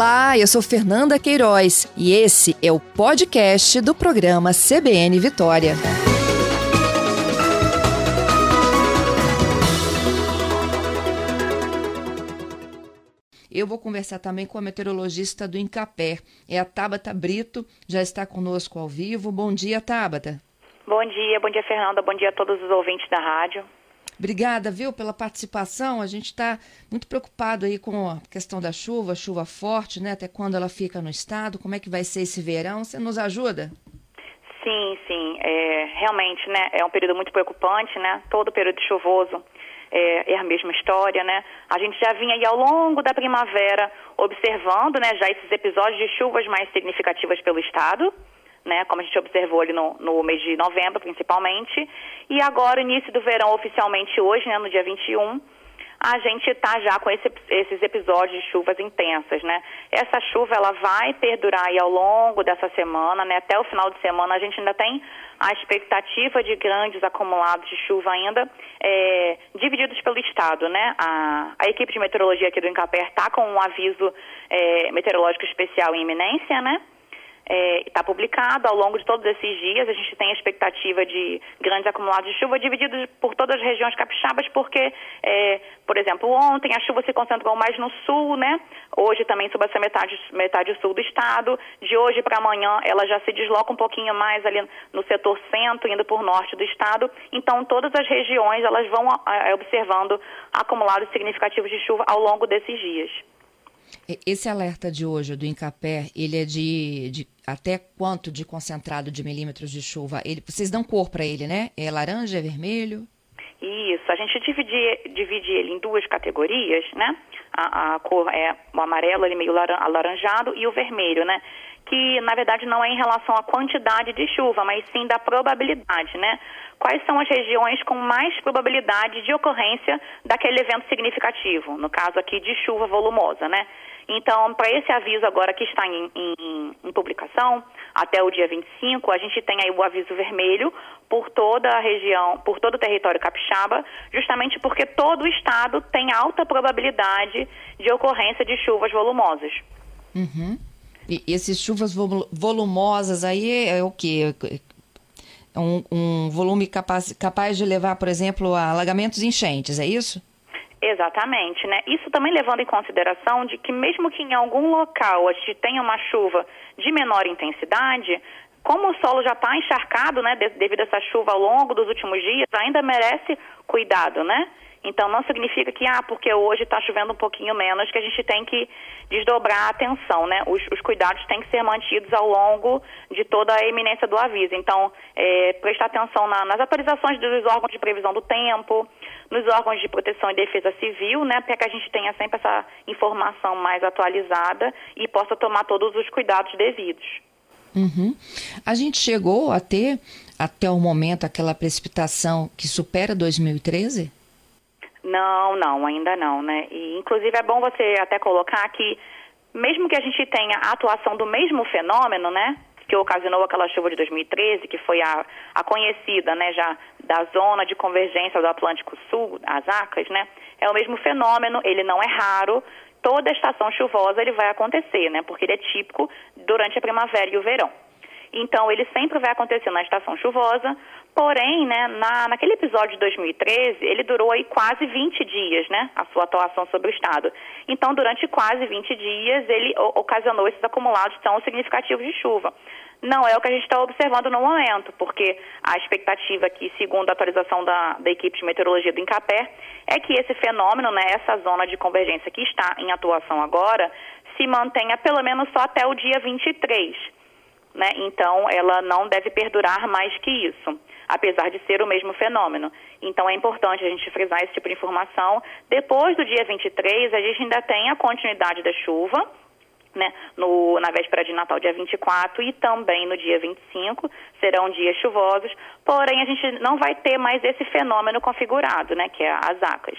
Olá, eu sou Fernanda Queiroz e esse é o podcast do programa CBN Vitória. Eu vou conversar também com a meteorologista do Incapé, é a Tabata Brito, já está conosco ao vivo. Bom dia, Tabata. Bom dia, bom dia, Fernanda. Bom dia a todos os ouvintes da rádio. Obrigada, viu, pela participação. A gente está muito preocupado aí com a questão da chuva, chuva forte, né? Até quando ela fica no estado, como é que vai ser esse verão? Você nos ajuda? Sim, sim. É, realmente, né? É um período muito preocupante, né? Todo período chuvoso é, é, a mesma história, né? A gente já vinha aí ao longo da primavera observando, né? Já esses episódios de chuvas mais significativas pelo estado né, como a gente observou ali no, no mês de novembro, principalmente. E agora, início do verão, oficialmente hoje, né, no dia 21, a gente está já com esse, esses episódios de chuvas intensas, né? Essa chuva, ela vai perdurar aí ao longo dessa semana, né? Até o final de semana, a gente ainda tem a expectativa de grandes acumulados de chuva ainda é, divididos pelo estado, né? A, a, equipe de meteorologia aqui do Encaper está com um aviso é, meteorológico especial em iminência, né? Está é, publicado ao longo de todos esses dias. A gente tem a expectativa de grandes acumulados de chuva divididos por todas as regiões capixabas, porque, é, por exemplo, ontem a chuva se concentrou mais no sul, né? Hoje também sobre essa metade, metade sul do estado. De hoje para amanhã ela já se desloca um pouquinho mais ali no setor centro, indo por norte do estado. Então, todas as regiões elas vão é, observando acumulados significativos de chuva ao longo desses dias. Esse alerta de hoje do Incapé, ele é de, de até quanto de concentrado de milímetros de chuva? Ele, vocês dão cor para ele, né? É laranja, é vermelho? Isso, a gente divide, divide ele em duas categorias, né? A, a cor é o amarelo, ele meio alaranjado, e o vermelho, né? Que na verdade não é em relação à quantidade de chuva, mas sim da probabilidade, né? Quais são as regiões com mais probabilidade de ocorrência daquele evento significativo? No caso aqui de chuva volumosa, né? Então, para esse aviso agora que está em, em, em, publicação, até o dia 25, a gente tem aí o aviso vermelho por toda a região, por todo o território capixaba, justamente porque todo o estado tem alta probabilidade de ocorrência de chuvas volumosas. Uhum. E essas chuvas volumosas aí é o quê? Um, um volume capaz, capaz de levar, por exemplo, a alagamentos e enchentes, é isso? Exatamente, né? Isso também levando em consideração de que mesmo que em algum local a gente tenha uma chuva de menor intensidade, como o solo já está encharcado, né, devido a essa chuva ao longo dos últimos dias, ainda merece cuidado, né? Então não significa que, ah, porque hoje está chovendo um pouquinho menos, que a gente tem que desdobrar a atenção, né? Os, os, cuidados têm que ser mantidos ao longo de toda a eminência do aviso. Então, é, prestar atenção na, nas atualizações dos órgãos de previsão do tempo, nos órgãos de proteção e defesa civil, né? Para que a gente tenha sempre essa informação mais atualizada e possa tomar todos os cuidados devidos. Uhum. A gente chegou a ter, até o momento, aquela precipitação que supera 2013? Não, não, ainda não, né? E inclusive é bom você até colocar que mesmo que a gente tenha a atuação do mesmo fenômeno, né? Que ocasionou aquela chuva de 2013, que foi a, a conhecida, né, já da zona de convergência do Atlântico Sul, as ACAS, né? É o mesmo fenômeno, ele não é raro, toda estação chuvosa ele vai acontecer, né? Porque ele é típico durante a primavera e o verão. Então, ele sempre vai acontecer na estação chuvosa, porém, né, na, naquele episódio de 2013, ele durou aí quase 20 dias, né, a sua atuação sobre o Estado. Então, durante quase 20 dias, ele ocasionou esses acumulados tão significativos de chuva. Não é o que a gente está observando no momento, porque a expectativa aqui, segundo a atualização da, da equipe de meteorologia do Incapé, é que esse fenômeno, né, essa zona de convergência que está em atuação agora, se mantenha pelo menos só até o dia 23 né? Então, ela não deve perdurar mais que isso, apesar de ser o mesmo fenômeno. Então, é importante a gente frisar esse tipo de informação. Depois do dia 23, a gente ainda tem a continuidade da chuva, né, no, na véspera de Natal, dia 24, e também no dia 25, serão dias chuvosos, porém a gente não vai ter mais esse fenômeno configurado, né, que é as ACAS.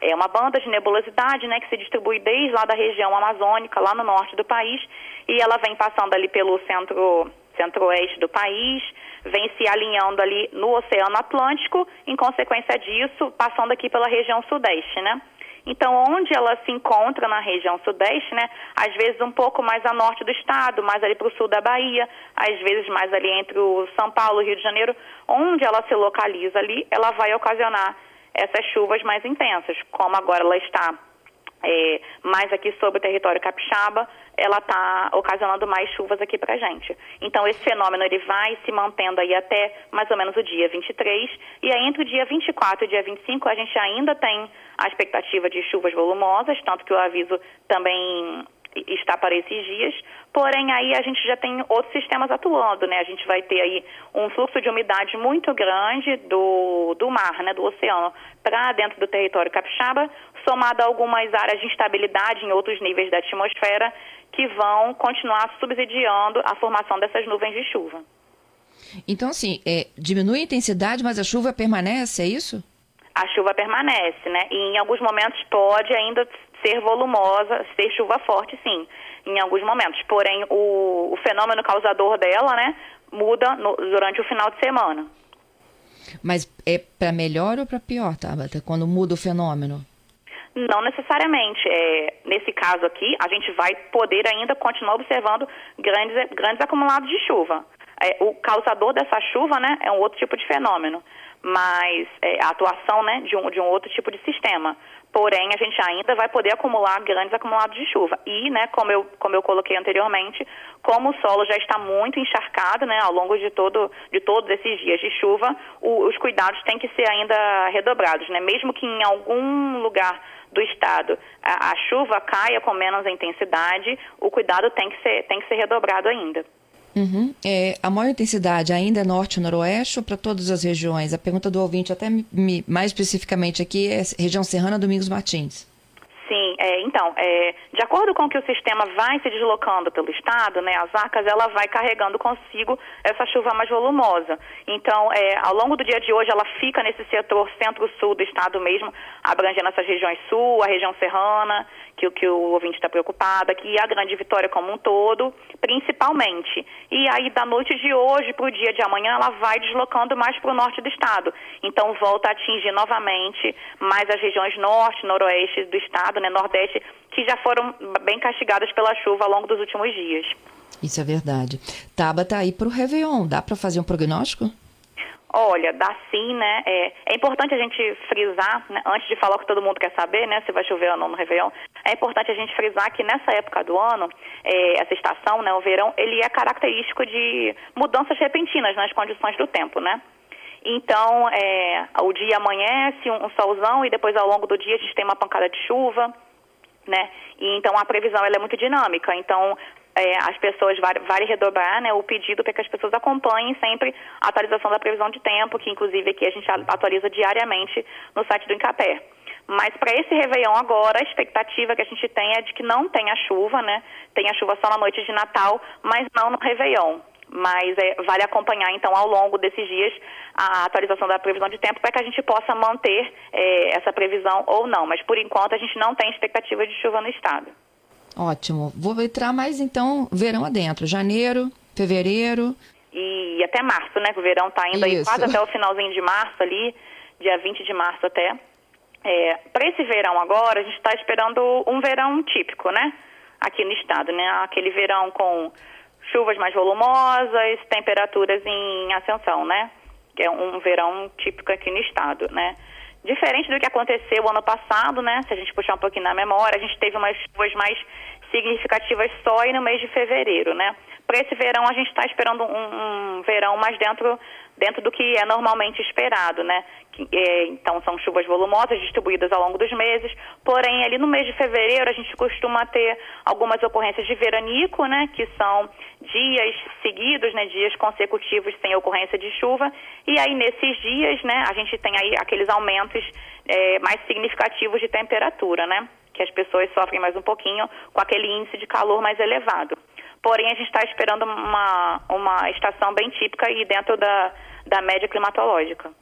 É uma banda de nebulosidade, né, que se distribui desde lá da região amazônica, lá no norte do país, e ela vem passando ali pelo centro centro-oeste do país, vem se alinhando ali no Oceano Atlântico, em consequência disso, passando aqui pela região sudeste, né? Então, onde ela se encontra na região sudeste, né, às vezes um pouco mais a norte do estado, mais ali para o sul da Bahia, às vezes mais ali entre o São Paulo e Rio de Janeiro, onde ela se localiza ali, ela vai ocasionar essas chuvas mais intensas, como agora ela está é, mais aqui sobre o território capixaba, ela está ocasionando mais chuvas aqui para a gente. Então, esse fenômeno ele vai se mantendo aí até mais ou menos o dia 23, e aí entre o dia 24 e o dia 25 a gente ainda tem a expectativa de chuvas volumosas, tanto que o aviso também está para esses dias, porém aí a gente já tem outros sistemas atuando, né? A gente vai ter aí um fluxo de umidade muito grande do, do mar, né, do oceano, para dentro do território capixaba, somado a algumas áreas de instabilidade em outros níveis da atmosfera que vão continuar subsidiando a formação dessas nuvens de chuva. Então, assim, é, diminui a intensidade, mas a chuva permanece, é isso? A chuva permanece, né? E em alguns momentos pode ainda ser volumosa, ser chuva forte, sim, em alguns momentos. Porém, o, o fenômeno causador dela, né, muda no, durante o final de semana. Mas é para melhor ou para pior, Tabata, quando muda o fenômeno? Não necessariamente. É, nesse caso aqui, a gente vai poder ainda continuar observando grandes, grandes acumulados de chuva. É, o causador dessa chuva né, é um outro tipo de fenômeno, mas é, a atuação né, de, um, de um outro tipo de sistema. Porém, a gente ainda vai poder acumular grandes acumulados de chuva. E, né, como eu, como eu coloquei anteriormente, como o solo já está muito encharcado né, ao longo de, todo, de todos esses dias de chuva, o, os cuidados têm que ser ainda redobrados. Né? Mesmo que em algum lugar do estado a, a chuva caia com menos intensidade, o cuidado tem que ser, tem que ser redobrado ainda. Uhum. É, a maior intensidade ainda é norte noroeste ou para todas as regiões? A pergunta do ouvinte, até me, mais especificamente aqui, é região serrana Domingos Martins. Sim, é, então, é, de acordo com que o sistema vai se deslocando pelo estado, né, as arcas ela vai carregando consigo essa chuva mais volumosa. Então, é, ao longo do dia de hoje, ela fica nesse setor centro-sul do estado mesmo, abrangendo essas regiões sul, a região serrana, que, que o ouvinte está preocupado, aqui a Grande Vitória como um todo, principalmente. E aí, da noite de hoje para o dia de amanhã, ela vai deslocando mais para o norte do estado. Então, volta a atingir novamente mais as regiões norte, noroeste do estado, né, nordeste, que já foram bem castigadas pela chuva ao longo dos últimos dias. Isso é verdade. Tabata, aí para o Réveillon, dá para fazer um prognóstico? Olha, dá sim, né? É, é importante a gente frisar, né, antes de falar o que todo mundo quer saber, né? Se vai chover ou não no Réveillon, é importante a gente frisar que nessa época do ano, é, essa estação, né, o verão, ele é característico de mudanças repentinas nas condições do tempo, né? Então, é, o dia amanhece, um, um solzão, e depois ao longo do dia a gente tem uma pancada de chuva, né? E, então a previsão ela é muito dinâmica. Então é, as pessoas vale, vale redobrar né, o pedido para que as pessoas acompanhem sempre a atualização da previsão de tempo, que inclusive aqui a gente atualiza diariamente no site do Incapé. Mas para esse Réveillon agora, a expectativa que a gente tem é de que não tenha chuva, né? Tenha chuva só na noite de Natal, mas não no Réveillon. Mas é, vale acompanhar, então, ao longo desses dias, a atualização da previsão de tempo para que a gente possa manter é, essa previsão ou não. Mas, por enquanto, a gente não tem expectativa de chuva no estado. Ótimo. Vou entrar mais então verão adentro. Janeiro, fevereiro. E até março, né? O verão está indo Isso. aí quase até o finalzinho de março ali, dia 20 de março até. É, Para esse verão agora, a gente está esperando um verão típico, né? Aqui no estado, né? Aquele verão com chuvas mais volumosas, temperaturas em ascensão, né? Que é um verão típico aqui no estado, né? Diferente do que aconteceu ano passado, né? Se a gente puxar um pouquinho na memória, a gente teve umas chuvas mais significativas só aí no mês de fevereiro, né? Para esse verão a gente está esperando um, um, verão mais dentro dentro do que é normalmente esperado, né? É, então são chuvas volumosas distribuídas ao longo dos meses, porém ali no mês de fevereiro a gente costuma ter algumas ocorrências de veranico, né? Que são dias seguidos, né? Dias consecutivos sem ocorrência de chuva e aí nesses dias, né? A gente tem aí aqueles aumentos é, mais significativos de temperatura, né? que as pessoas sofrem mais um pouquinho com aquele índice de calor mais elevado. Porém, a gente está esperando uma, uma estação bem típica e dentro da, da média climatológica.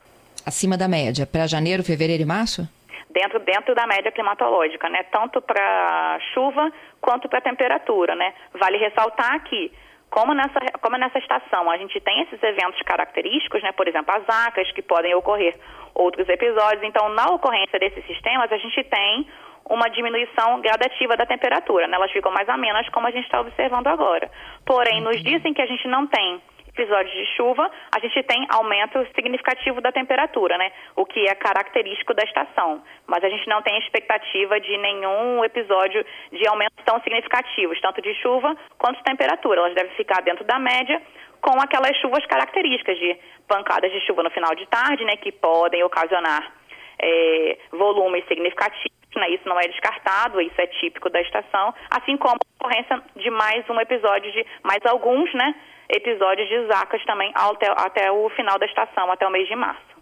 Acima da média, para janeiro, fevereiro e março? Dentro, dentro da média climatológica, né? Tanto para chuva quanto para temperatura, né? Vale ressaltar que como nessa, como nessa estação a gente tem esses eventos característicos, né, por exemplo, as acas, que podem ocorrer outros episódios, então na ocorrência desses sistemas a gente tem uma diminuição gradativa da temperatura. Né? Elas ficam mais amenas, como a gente está observando agora. Porém, nos dias em que a gente não tem episódios de chuva, a gente tem aumento significativo da temperatura, né? O que é característico da estação. Mas a gente não tem expectativa de nenhum episódio de aumento tão significativos, tanto de chuva quanto de temperatura. Elas devem ficar dentro da média com aquelas chuvas características de pancadas de chuva no final de tarde, né? Que podem ocasionar é, volumes significativos né? Isso não é descartado, isso é típico da estação, assim como a ocorrência de mais um episódio de mais alguns, né? Episódios de zacas também até, até o final da estação, até o mês de março.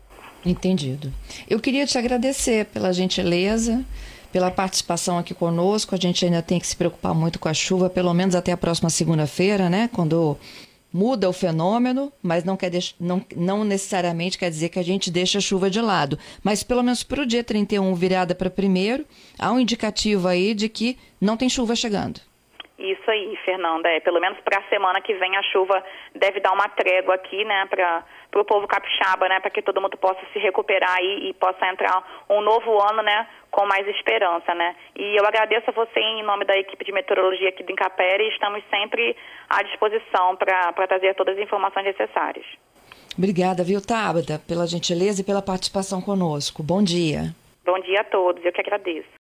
Entendido. Eu queria te agradecer pela gentileza, pela participação aqui conosco. A gente ainda tem que se preocupar muito com a chuva, pelo menos até a próxima segunda-feira, né? Quando muda o fenômeno, mas não, quer não, não necessariamente quer dizer que a gente deixa a chuva de lado. Mas pelo menos para o dia 31, virada para primeiro, há um indicativo aí de que não tem chuva chegando. Isso aí, Fernanda. É, pelo menos para a semana que vem a chuva deve dar uma trégua aqui, né, para o povo capixaba, né, para que todo mundo possa se recuperar e, e possa entrar um novo ano, né, com mais esperança, né? E eu agradeço a você em nome da equipe de meteorologia aqui do Incapere e estamos sempre à disposição para trazer todas as informações necessárias. Obrigada, viu, Tabata, pela gentileza e pela participação conosco. Bom dia. Bom dia a todos, eu que agradeço.